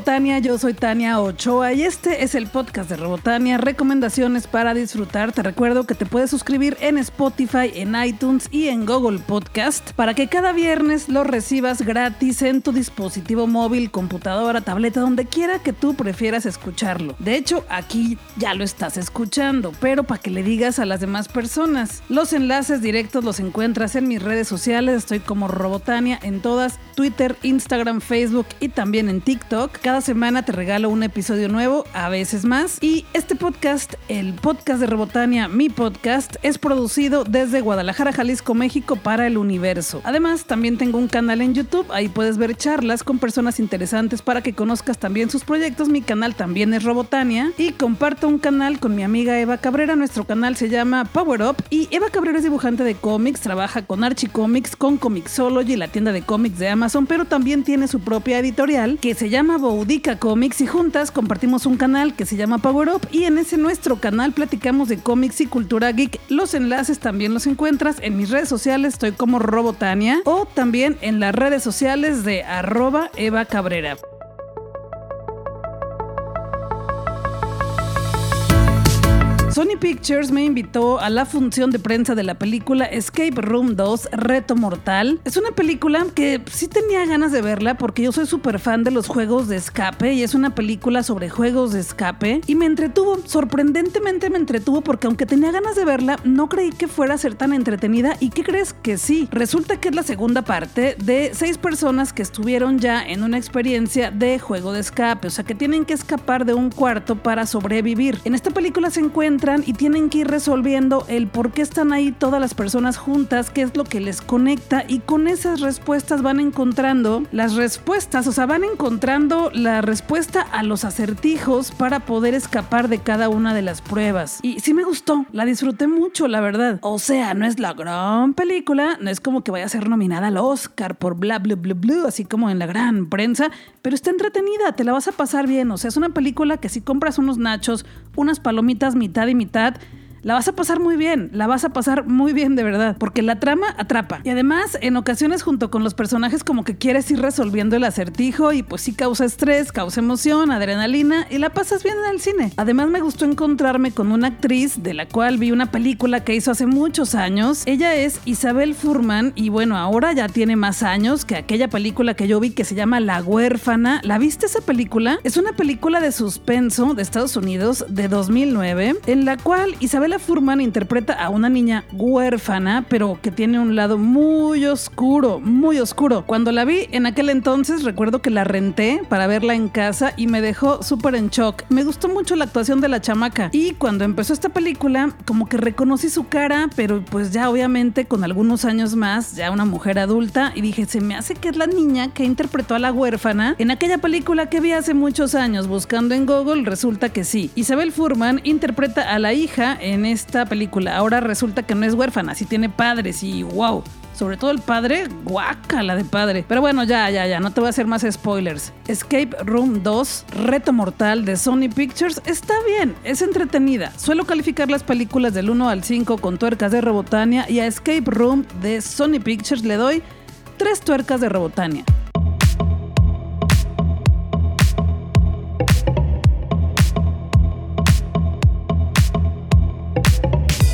Robotania, yo soy Tania Ochoa y este es el podcast de Robotania, recomendaciones para disfrutar. Te recuerdo que te puedes suscribir en Spotify, en iTunes y en Google Podcast para que cada viernes lo recibas gratis en tu dispositivo móvil, computadora, tableta, donde quiera que tú prefieras escucharlo. De hecho, aquí ya lo estás escuchando, pero para que le digas a las demás personas. Los enlaces directos los encuentras en mis redes sociales, estoy como Robotania en todas, Twitter, Instagram, Facebook y también en TikTok. Cada semana te regalo un episodio nuevo, a veces más. Y este podcast, el podcast de Robotania, mi podcast, es producido desde Guadalajara, Jalisco, México para el universo. Además, también tengo un canal en YouTube, ahí puedes ver charlas con personas interesantes para que conozcas también sus proyectos. Mi canal también es Robotania y comparto un canal con mi amiga Eva Cabrera. Nuestro canal se llama Power Up y Eva Cabrera es dibujante de cómics, trabaja con Archie Comics, con Comixology, la tienda de cómics de Amazon, pero también tiene su propia editorial que se llama Boudica Comics y juntas compartimos un canal que se llama Power Up y en ese nuestro canal platicamos de cómics y cultura geek. Los enlaces también los encuentras en mis redes sociales, estoy como Robotania o también en las redes sociales de arroba Eva Cabrera. Sony Pictures me invitó a la función de prensa de la película Escape Room 2 Reto Mortal. Es una película que sí tenía ganas de verla porque yo soy súper fan de los juegos de escape y es una película sobre juegos de escape y me entretuvo, sorprendentemente me entretuvo porque aunque tenía ganas de verla, no creí que fuera a ser tan entretenida y ¿qué crees que sí? Resulta que es la segunda parte de seis personas que estuvieron ya en una experiencia de juego de escape, o sea que tienen que escapar de un cuarto para sobrevivir. En esta película se encuentra y tienen que ir resolviendo el por qué están ahí todas las personas juntas, qué es lo que les conecta y con esas respuestas van encontrando las respuestas, o sea, van encontrando la respuesta a los acertijos para poder escapar de cada una de las pruebas. Y sí me gustó, la disfruté mucho, la verdad. O sea, no es la gran película, no es como que vaya a ser nominada al Oscar por bla bla bla bla, así como en la gran prensa, pero está entretenida, te la vas a pasar bien, o sea, es una película que si compras unos nachos, unas palomitas mitad y mitad la vas a pasar muy bien, la vas a pasar muy bien de verdad, porque la trama atrapa. Y además, en ocasiones junto con los personajes como que quieres ir resolviendo el acertijo y pues sí causa estrés, causa emoción, adrenalina y la pasas bien en el cine. Además me gustó encontrarme con una actriz de la cual vi una película que hizo hace muchos años. Ella es Isabel Furman y bueno, ahora ya tiene más años que aquella película que yo vi que se llama La huérfana. ¿La viste esa película? Es una película de suspenso de Estados Unidos de 2009 en la cual Isabel Furman interpreta a una niña huérfana, pero que tiene un lado muy oscuro, muy oscuro. Cuando la vi en aquel entonces, recuerdo que la renté para verla en casa y me dejó súper en shock. Me gustó mucho la actuación de la chamaca. Y cuando empezó esta película, como que reconocí su cara, pero pues ya obviamente con algunos años más, ya una mujer adulta, y dije, se me hace que es la niña que interpretó a la huérfana en aquella película que vi hace muchos años buscando en Google, resulta que sí. Isabel Furman interpreta a la hija en en esta película. Ahora resulta que no es huérfana, sí tiene padres y wow. Sobre todo el padre, la de padre. Pero bueno, ya, ya, ya, no te voy a hacer más spoilers. Escape Room 2, Reto Mortal de Sony Pictures, está bien, es entretenida. Suelo calificar las películas del 1 al 5 con tuercas de Robotania y a Escape Room de Sony Pictures le doy 3 tuercas de Robotania.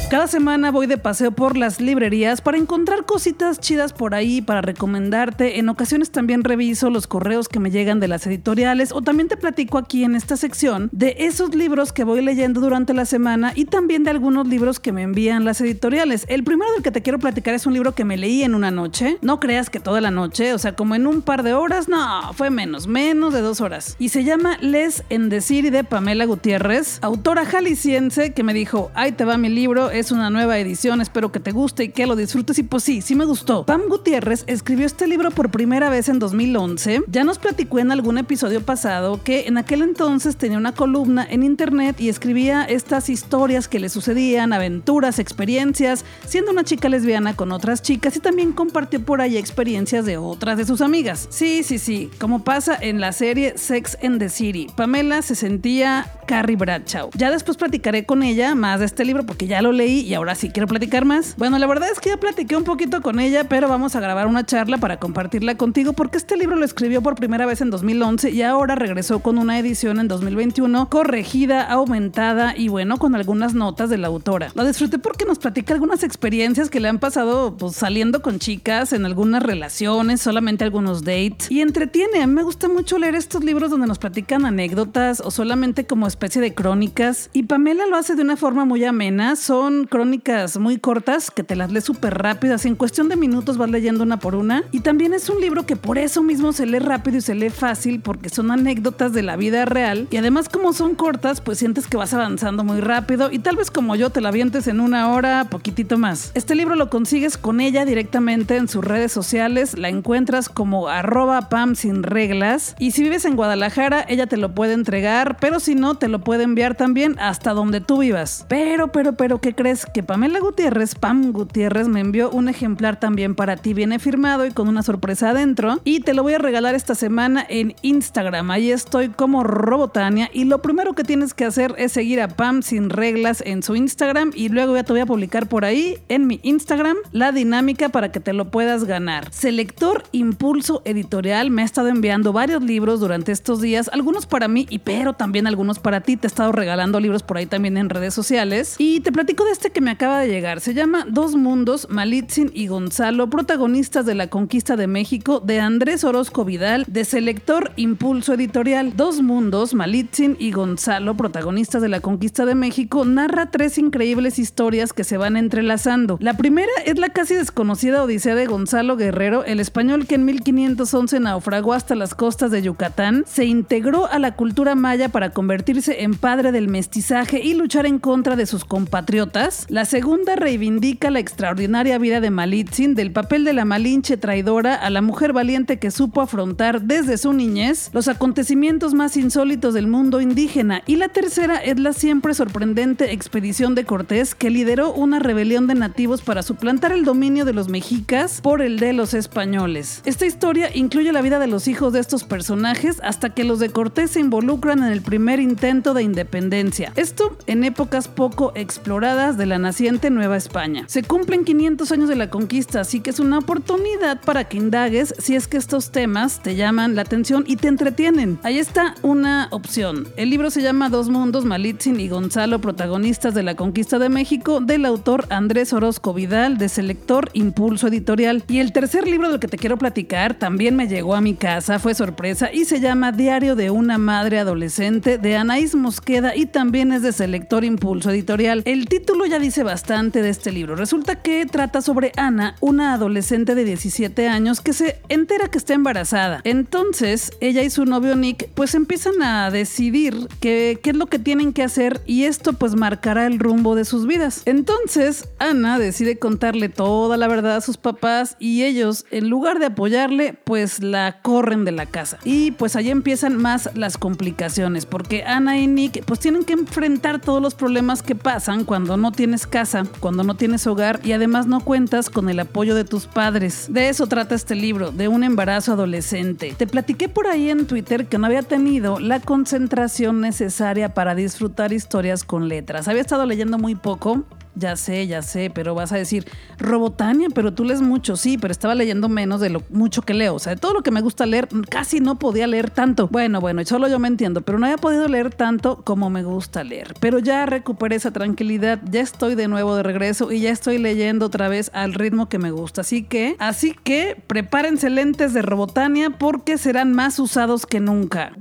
Cada semana voy de paseo por las librerías para encontrar cositas chidas por ahí, para recomendarte. En ocasiones también reviso los correos que me llegan de las editoriales o también te platico aquí en esta sección de esos libros que voy leyendo durante la semana y también de algunos libros que me envían las editoriales. El primero del que te quiero platicar es un libro que me leí en una noche. No creas que toda la noche, o sea, como en un par de horas, no, fue menos, menos de dos horas. Y se llama Les en Decir de Pamela Gutiérrez, autora jalisciense que me dijo, ahí te va mi libro es una nueva edición, espero que te guste y que lo disfrutes. Y pues sí, sí me gustó. Pam Gutiérrez escribió este libro por primera vez en 2011. Ya nos platicó en algún episodio pasado que en aquel entonces tenía una columna en internet y escribía estas historias que le sucedían, aventuras, experiencias, siendo una chica lesbiana con otras chicas y también compartió por ahí experiencias de otras de sus amigas. Sí, sí, sí, como pasa en la serie Sex and the City. Pamela se sentía Carrie Bradshaw. Ya después platicaré con ella más de este libro porque ya lo leí y ahora sí quiero platicar más. Bueno, la verdad es que ya platiqué un poquito con ella, pero vamos a grabar una charla para compartirla contigo porque este libro lo escribió por primera vez en 2011 y ahora regresó con una edición en 2021 corregida, aumentada y bueno, con algunas notas de la autora. Lo disfruté porque nos platica algunas experiencias que le han pasado pues, saliendo con chicas en algunas relaciones, solamente algunos dates y entretiene. Me gusta mucho leer estos libros donde nos platican anécdotas o solamente como especie de crónicas y Pamela lo hace de una forma muy amena. Son crónicas muy cortas que te las lees súper rápido, así en cuestión de minutos vas leyendo una por una y también es un libro que por eso mismo se lee rápido y se lee fácil porque son anécdotas de la vida real y además como son cortas pues sientes que vas avanzando muy rápido y tal vez como yo te la vientes en una hora, poquitito más. Este libro lo consigues con ella directamente en sus redes sociales, la encuentras como arroba pam sin reglas y si vives en Guadalajara ella te lo puede entregar, pero si no te lo puede enviar también hasta donde tú vivas. Pero, pero, pero, ¿qué crees? Que Pamela Gutiérrez, Pam Gutiérrez me envió un ejemplar también para ti, viene firmado y con una sorpresa adentro y te lo voy a regalar esta semana en Instagram. Ahí estoy como Robotania y lo primero que tienes que hacer es seguir a Pam sin reglas en su Instagram y luego ya te voy a publicar por ahí en mi Instagram la dinámica para que te lo puedas ganar. Selector Impulso Editorial me ha estado enviando varios libros durante estos días, algunos para mí y pero también algunos para ti. Te he estado regalando libros por ahí también en redes sociales y te platico de este que me acaba de llegar. Se llama Dos Mundos, Malitzin y Gonzalo, protagonistas de la conquista de México de Andrés Orozco Vidal, de Selector Impulso Editorial. Dos Mundos, Malitzin y Gonzalo, protagonistas de la conquista de México, narra tres increíbles historias que se van entrelazando. La primera es la casi desconocida Odisea de Gonzalo Guerrero, el español que en 1511 naufragó hasta las costas de Yucatán, se integró a la cultura maya para convertirse en padre del mestizaje y luchar en contra de sus compatriotas. La segunda reivindica la extraordinaria vida de Malitzin, del papel de la malinche traidora a la mujer valiente que supo afrontar desde su niñez los acontecimientos más insólitos del mundo indígena. Y la tercera es la siempre sorprendente expedición de Cortés que lideró una rebelión de nativos para suplantar el dominio de los mexicas por el de los españoles. Esta historia incluye la vida de los hijos de estos personajes hasta que los de Cortés se involucran en el primer intento de independencia. Esto en épocas poco exploradas de la naciente Nueva España. Se cumplen 500 años de la conquista, así que es una oportunidad para que indagues si es que estos temas te llaman la atención y te entretienen. Ahí está una opción. El libro se llama Dos Mundos, Malitzin y Gonzalo, protagonistas de la conquista de México, del autor Andrés Orozco Vidal, de Selector Impulso Editorial. Y el tercer libro del que te quiero platicar también me llegó a mi casa, fue sorpresa y se llama Diario de una madre adolescente de Anaís Mosqueda y también es de Selector Impulso Editorial. El título ya dice bastante de este libro. Resulta que trata sobre Ana, una adolescente de 17 años que se entera que está embarazada. Entonces, ella y su novio Nick pues empiezan a decidir qué, es lo que tienen que hacer y esto pues marcará el rumbo de sus vidas. Entonces, Ana decide contarle toda la verdad a sus papás y ellos, en lugar de apoyarle, pues la corren de la casa. Y pues allí empiezan más las complicaciones, porque Ana y Nick pues tienen que enfrentar todos los problemas que pasan cuando no tienes casa, cuando no tienes hogar y además no cuentas con el apoyo de tus padres. De eso trata este libro, de un embarazo adolescente. Te platiqué por ahí en Twitter que no había tenido la concentración necesaria para disfrutar historias con letras. Había estado leyendo muy poco ya sé, ya sé, pero vas a decir, Robotania, pero tú lees mucho, sí, pero estaba leyendo menos de lo mucho que leo. O sea, de todo lo que me gusta leer, casi no podía leer tanto. Bueno, bueno, solo yo me entiendo, pero no había podido leer tanto como me gusta leer. Pero ya recuperé esa tranquilidad, ya estoy de nuevo de regreso y ya estoy leyendo otra vez al ritmo que me gusta. Así que, así que prepárense lentes de Robotania porque serán más usados que nunca.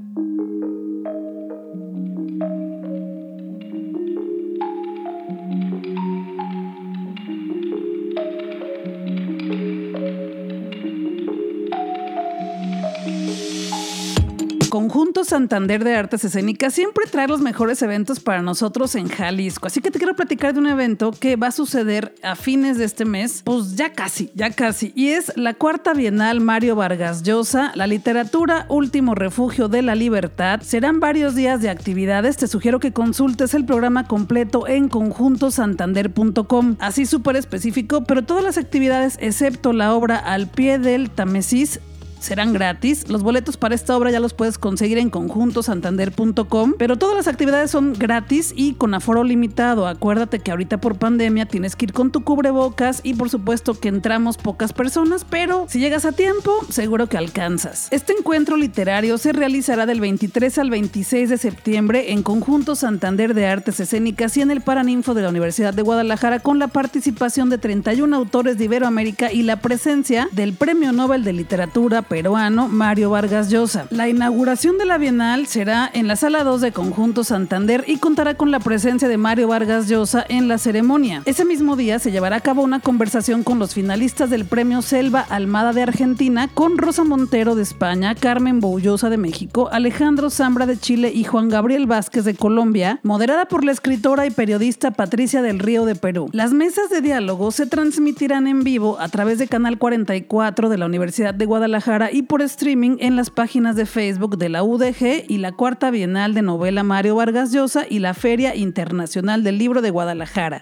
Santander de Artes Escénicas siempre trae los mejores eventos para nosotros en Jalisco. Así que te quiero platicar de un evento que va a suceder a fines de este mes, pues ya casi, ya casi. Y es la cuarta Bienal Mario Vargas Llosa, la literatura Último Refugio de la Libertad. Serán varios días de actividades. Te sugiero que consultes el programa completo en conjuntosantander.com. Así súper específico, pero todas las actividades excepto la obra Al pie del Tamesis serán gratis. Los boletos para esta obra ya los puedes conseguir en conjuntosantander.com, pero todas las actividades son gratis y con aforo limitado. Acuérdate que ahorita por pandemia tienes que ir con tu cubrebocas y por supuesto que entramos pocas personas, pero si llegas a tiempo, seguro que alcanzas. Este encuentro literario se realizará del 23 al 26 de septiembre en Conjunto Santander de Artes Escénicas y en el Paraninfo de la Universidad de Guadalajara con la participación de 31 autores de Iberoamérica y la presencia del Premio Nobel de Literatura peruano Mario Vargas Llosa. La inauguración de la Bienal será en la Sala 2 de Conjunto Santander y contará con la presencia de Mario Vargas Llosa en la ceremonia. Ese mismo día se llevará a cabo una conversación con los finalistas del Premio Selva Almada de Argentina con Rosa Montero de España, Carmen Boullosa de México, Alejandro Zambra de Chile y Juan Gabriel Vázquez de Colombia, moderada por la escritora y periodista Patricia del Río de Perú. Las mesas de diálogo se transmitirán en vivo a través de Canal 44 de la Universidad de Guadalajara y por streaming en las páginas de Facebook de la UDG y la Cuarta Bienal de Novela Mario Vargas Llosa y la Feria Internacional del Libro de Guadalajara.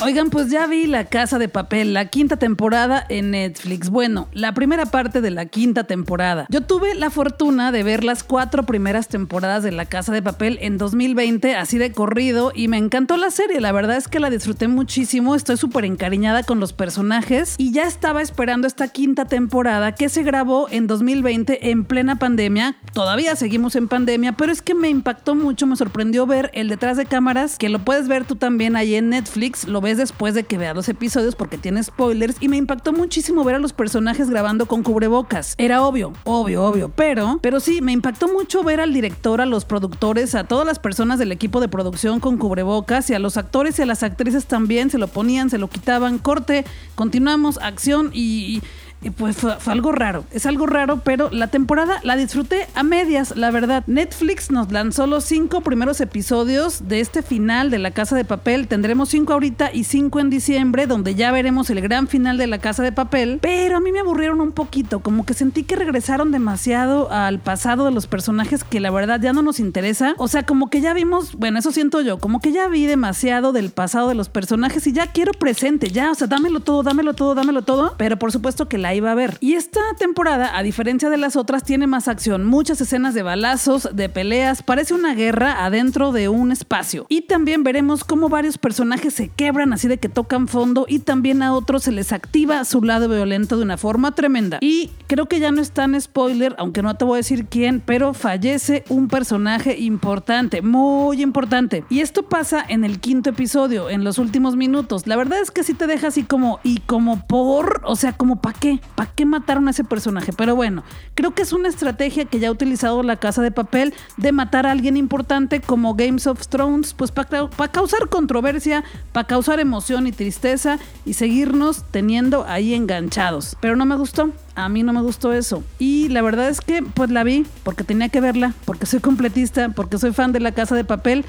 Oigan, pues ya vi La Casa de Papel, la quinta temporada en Netflix. Bueno, la primera parte de la quinta temporada. Yo tuve la fortuna de ver las cuatro primeras temporadas de La Casa de Papel en 2020, así de corrido, y me encantó la serie. La verdad es que la disfruté muchísimo, estoy súper encariñada con los personajes y ya estaba esperando esta quinta temporada que se grabó en 2020 en plena pandemia. Todavía seguimos en pandemia, pero es que me impactó mucho, me sorprendió ver el detrás de cámaras, que lo puedes ver tú también ahí en Netflix, después de que vea los episodios porque tiene spoilers y me impactó muchísimo ver a los personajes grabando con cubrebocas. Era obvio, obvio, obvio, pero, pero sí, me impactó mucho ver al director, a los productores, a todas las personas del equipo de producción con cubrebocas y a los actores y a las actrices también se lo ponían, se lo quitaban, corte, continuamos, acción y pues fue, algo raro. Es algo raro, pero la temporada la disfruté a medias, la verdad. Netflix nos lanzó los cinco primeros episodios de este final de La Casa de Papel. Tendremos cinco ahorita y cinco en diciembre, donde ya veremos el gran final de La Casa de Papel. Pero a mí me aburrieron un poquito, como que sentí que regresaron demasiado al pasado de los personajes que la verdad ya no nos interesa. O sea, como que ya vimos, bueno, eso siento yo, como que ya vi demasiado del pasado de los personajes y ya quiero presente, ya, o sea, dámelo todo, dámelo todo, dámelo todo. Pero por supuesto que la iba a ver. Y esta temporada, a diferencia de las otras, tiene más acción, muchas escenas de balazos, de peleas, parece una guerra adentro de un espacio. Y también veremos cómo varios personajes se quebran así de que tocan fondo y también a otros se les activa su lado violento de una forma tremenda. Y creo que ya no es tan spoiler, aunque no te voy a decir quién, pero fallece un personaje importante, muy importante. Y esto pasa en el quinto episodio, en los últimos minutos. La verdad es que sí te deja así como, y como por, o sea, como para qué, ¿Para qué mataron a ese personaje? Pero bueno, creo que es una estrategia que ya ha utilizado la Casa de Papel de matar a alguien importante como Games of Thrones, pues para causar controversia, para causar emoción y tristeza y seguirnos teniendo ahí enganchados. Pero no me gustó. A mí no me gustó eso. Y la verdad es que pues la vi porque tenía que verla, porque soy completista, porque soy fan de la Casa de Papel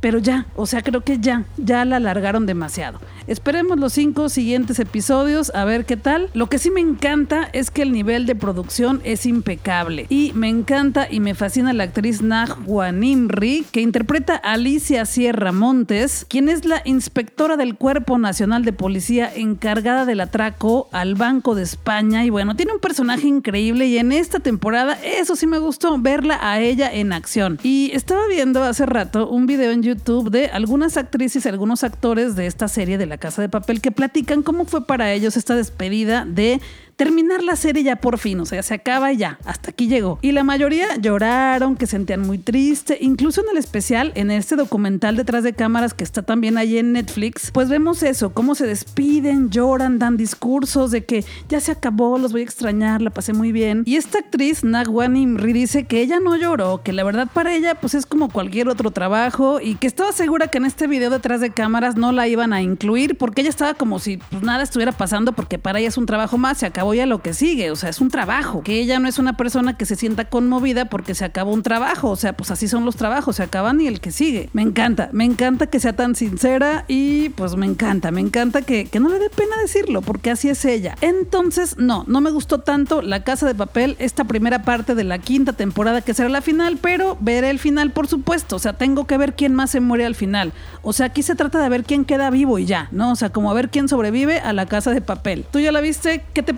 pero ya, o sea, creo que ya, ya la alargaron demasiado. Esperemos los cinco siguientes episodios a ver qué tal. Lo que sí me encanta es que el nivel de producción es impecable y me encanta y me fascina la actriz Najwa Nimri que interpreta a Alicia Sierra Montes, quien es la inspectora del Cuerpo Nacional de Policía encargada del atraco al Banco de España y bueno, tiene un personaje increíble y en esta temporada eso sí me gustó verla a ella en acción. Y estaba viendo hace rato un video en YouTube YouTube de algunas actrices y algunos actores de esta serie de La Casa de Papel que platican cómo fue para ellos esta despedida de terminar la serie ya por fin, o sea, se acaba y ya, hasta aquí llegó. Y la mayoría lloraron, que sentían muy triste, incluso en el especial, en este documental detrás de cámaras que está también ahí en Netflix, pues vemos eso, cómo se despiden, lloran, dan discursos de que ya se acabó, los voy a extrañar, la pasé muy bien. Y esta actriz, Nagwani Imri, dice que ella no lloró, que la verdad para ella pues es como cualquier otro trabajo y que estaba segura que en este video detrás de cámaras no la iban a incluir porque ella estaba como si pues, nada estuviera pasando porque para ella es un trabajo más, se acabó voy a lo que sigue, o sea, es un trabajo, que ella no es una persona que se sienta conmovida porque se acabó un trabajo, o sea, pues así son los trabajos, se acaban y el que sigue. Me encanta, me encanta que sea tan sincera y pues me encanta, me encanta que, que no le dé pena decirlo, porque así es ella. Entonces, no, no me gustó tanto La Casa de Papel, esta primera parte de la quinta temporada que será la final, pero veré el final por supuesto, o sea, tengo que ver quién más se muere al final. O sea, aquí se trata de ver quién queda vivo y ya, ¿no? O sea, como a ver quién sobrevive a La Casa de Papel. ¿Tú ya la viste? ¿Qué te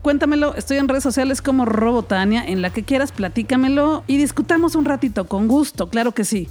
Cuéntamelo, estoy en redes sociales como Robotania, en la que quieras, platícamelo y discutamos un ratito, con gusto, claro que sí.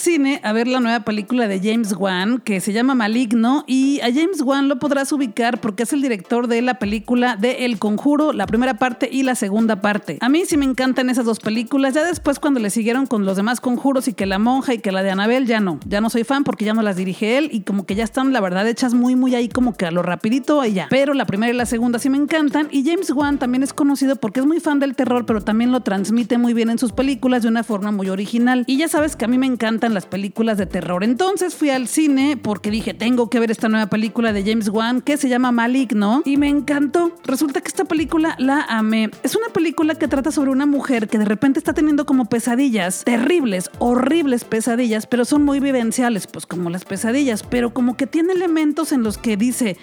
Cine a ver la nueva película de James Wan que se llama Maligno y a James Wan lo podrás ubicar porque es el director de la película de El Conjuro, la primera parte y la segunda parte. A mí sí me encantan esas dos películas, ya después cuando le siguieron con los demás conjuros y que La Monja y que la de Anabel ya no, ya no soy fan porque ya no las dirige él y como que ya están la verdad hechas muy muy ahí como que a lo rapidito allá. Pero la primera y la segunda sí me encantan y James Wan también es conocido porque es muy fan del terror pero también lo transmite muy bien en sus películas de una forma muy original. Y ya sabes que a mí me encantan las películas de terror. Entonces fui al cine porque dije, tengo que ver esta nueva película de James Wan que se llama Maligno y me encantó. Resulta que esta película la amé. Es una película que trata sobre una mujer que de repente está teniendo como pesadillas terribles, horribles pesadillas, pero son muy vivenciales, pues como las pesadillas, pero como que tiene elementos en los que dice,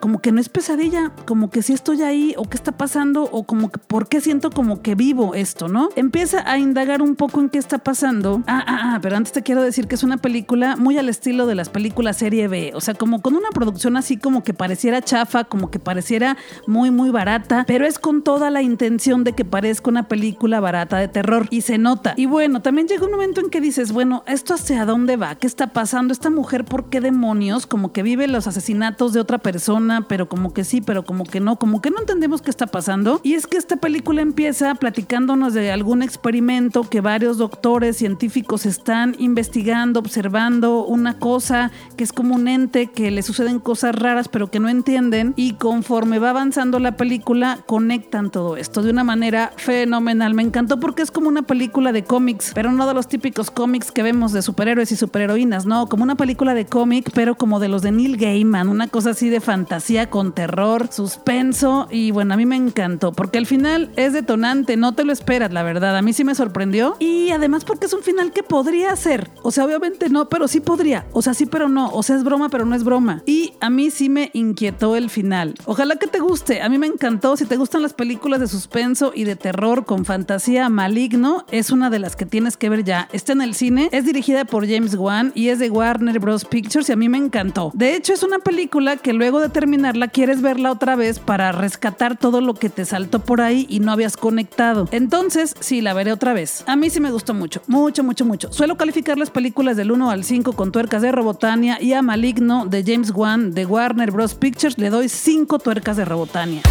como que no es pesadilla, como que si estoy ahí o qué está pasando o como que por qué siento como que vivo esto, ¿no? Empieza a indagar un poco en qué está pasando. Ah, ah, ah, pero antes te quiero decir que es una película muy al estilo de las películas serie B, o sea, como con una producción así como que pareciera chafa, como que pareciera muy, muy barata, pero es con toda la intención de que parezca una película barata de terror y se nota. Y bueno, también llega un momento en que dices, bueno, ¿esto hacia dónde va? ¿Qué está pasando? Esta mujer, ¿por qué demonios? Como que vive los asesinatos de otra persona pero como que sí, pero como que no, como que no entendemos qué está pasando. Y es que esta película empieza platicándonos de algún experimento que varios doctores científicos están investigando, observando una cosa que es como un ente que le suceden cosas raras pero que no entienden y conforme va avanzando la película conectan todo esto de una manera fenomenal. Me encantó porque es como una película de cómics, pero no de los típicos cómics que vemos de superhéroes y superheroínas, no, como una película de cómic, pero como de los de Neil Gaiman, una cosa así de fantasía con terror, suspenso y bueno, a mí me encantó porque el final es detonante, no te lo esperas, la verdad, a mí sí me sorprendió y además porque es un final que podría ser, o sea, obviamente no, pero sí podría, o sea, sí, pero no, o sea, es broma, pero no es broma. Y a mí sí me inquietó el final. Ojalá que te guste, a mí me encantó, si te gustan las películas de suspenso y de terror con fantasía maligno, es una de las que tienes que ver ya. Está en el cine, es dirigida por James Wan y es de Warner Bros. Pictures y a mí me encantó. De hecho, es una película que luego de quieres verla otra vez para rescatar todo lo que te saltó por ahí y no habías conectado. Entonces, sí, la veré otra vez. A mí sí me gustó mucho, mucho, mucho, mucho. Suelo calificar las películas del 1 al 5 con tuercas de Robotania y a Maligno de James Wan de Warner Bros. Pictures le doy 5 tuercas de Robotania.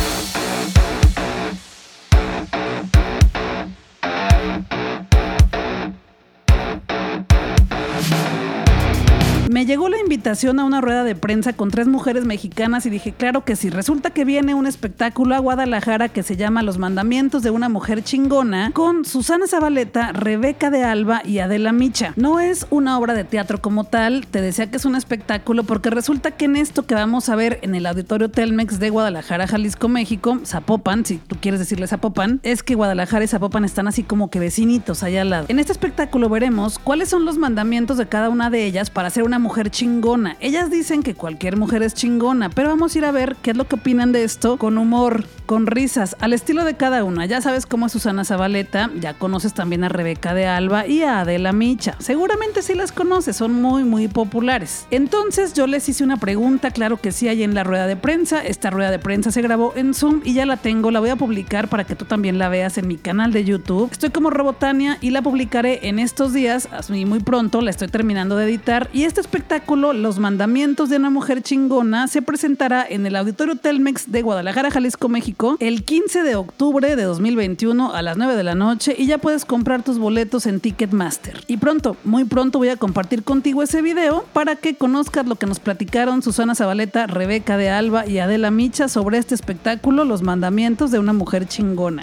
Llegó la invitación a una rueda de prensa con tres mujeres mexicanas y dije, claro que sí. Resulta que viene un espectáculo a Guadalajara que se llama Los Mandamientos de una Mujer Chingona con Susana Zabaleta, Rebeca de Alba y Adela Micha. No es una obra de teatro como tal, te decía que es un espectáculo porque resulta que en esto que vamos a ver en el Auditorio Telmex de Guadalajara, Jalisco, México, Zapopan, si tú quieres decirle Zapopan, es que Guadalajara y Zapopan están así como que vecinitos allá al lado. En este espectáculo veremos cuáles son los mandamientos de cada una de ellas para ser una mujer chingona. Ellas dicen que cualquier mujer es chingona, pero vamos a ir a ver qué es lo que opinan de esto con humor, con risas, al estilo de cada una. Ya sabes cómo es Susana Zabaleta, ya conoces también a Rebeca de Alba y a Adela Micha. Seguramente sí las conoces, son muy, muy populares. Entonces yo les hice una pregunta, claro que sí hay en la rueda de prensa. Esta rueda de prensa se grabó en Zoom y ya la tengo, la voy a publicar para que tú también la veas en mi canal de YouTube. Estoy como Robotania y la publicaré en estos días, muy, muy pronto, la estoy terminando de editar y este espectáculo, Los Mandamientos de una Mujer Chingona, se presentará en el Auditorio Telmex de Guadalajara, Jalisco, México, el 15 de octubre de 2021 a las 9 de la noche y ya puedes comprar tus boletos en Ticketmaster. Y pronto, muy pronto voy a compartir contigo ese video para que conozcas lo que nos platicaron Susana Zabaleta, Rebeca de Alba y Adela Micha sobre este espectáculo, Los Mandamientos de una Mujer Chingona.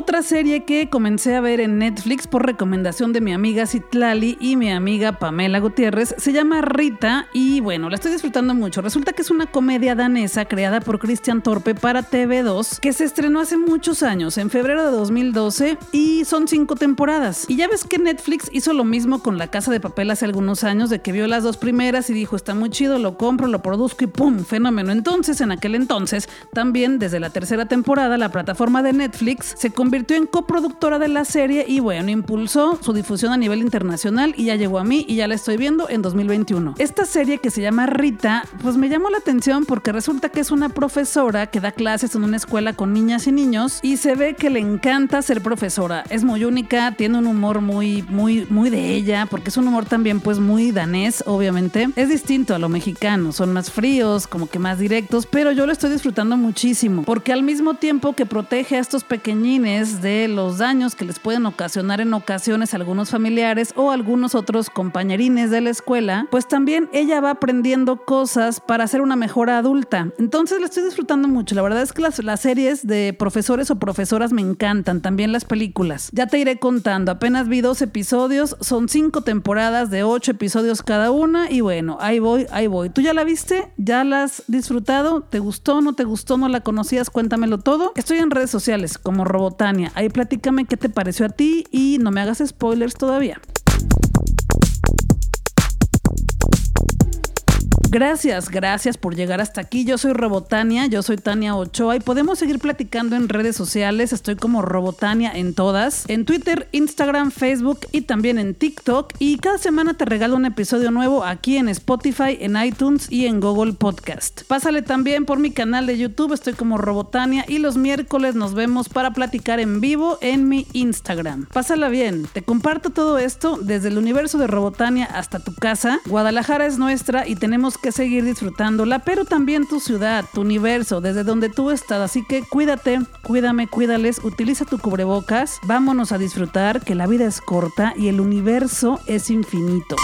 Otra serie que comencé a ver en Netflix por recomendación de mi amiga Citlali y mi amiga Pamela Gutiérrez se llama Rita y bueno, la estoy disfrutando mucho. Resulta que es una comedia danesa creada por Christian Torpe para TV2 que se estrenó hace muchos años, en febrero de 2012 y son cinco temporadas. Y ya ves que Netflix hizo lo mismo con La Casa de Papel hace algunos años de que vio las dos primeras y dijo está muy chido, lo compro, lo produzco y ¡pum! Fenómeno. Entonces, en aquel entonces, también desde la tercera temporada, la plataforma de Netflix se convirtió en coproductora de la serie y bueno, impulsó su difusión a nivel internacional y ya llegó a mí y ya la estoy viendo en 2021. Esta serie que se llama Rita, pues me llamó la atención porque resulta que es una profesora que da clases en una escuela con niñas y niños y se ve que le encanta ser profesora. Es muy única, tiene un humor muy, muy, muy de ella, porque es un humor también pues muy danés, obviamente. Es distinto a lo mexicano, son más fríos, como que más directos, pero yo lo estoy disfrutando muchísimo, porque al mismo tiempo que protege a estos pequeñines de los daños que les pueden ocasionar en ocasiones algunos familiares o algunos otros compañerines de la escuela, pues también ella va aprendiendo cosas para ser una mejor adulta. Entonces la estoy disfrutando mucho. La verdad es que las, las series de profesores o profesoras me encantan, también las películas. Ya te iré contando, apenas vi dos episodios, son cinco temporadas de ocho episodios cada una y bueno, ahí voy, ahí voy. ¿Tú ya la viste? ¿Ya la has disfrutado? ¿Te gustó? ¿No te gustó? ¿No la conocías? Cuéntamelo todo. Estoy en redes sociales como Ahí platícame qué te pareció a ti y no me hagas spoilers todavía. Gracias, gracias por llegar hasta aquí. Yo soy Robotania, yo soy Tania Ochoa y podemos seguir platicando en redes sociales. Estoy como Robotania en todas, en Twitter, Instagram, Facebook y también en TikTok. Y cada semana te regalo un episodio nuevo aquí en Spotify, en iTunes y en Google Podcast. Pásale también por mi canal de YouTube, estoy como Robotania y los miércoles nos vemos para platicar en vivo en mi Instagram. Pásala bien, te comparto todo esto desde el universo de Robotania hasta tu casa. Guadalajara es nuestra y tenemos que seguir disfrutándola, pero también tu ciudad, tu universo, desde donde tú estás. Así que cuídate, cuídame, cuídales, utiliza tu cubrebocas, vámonos a disfrutar que la vida es corta y el universo es infinito.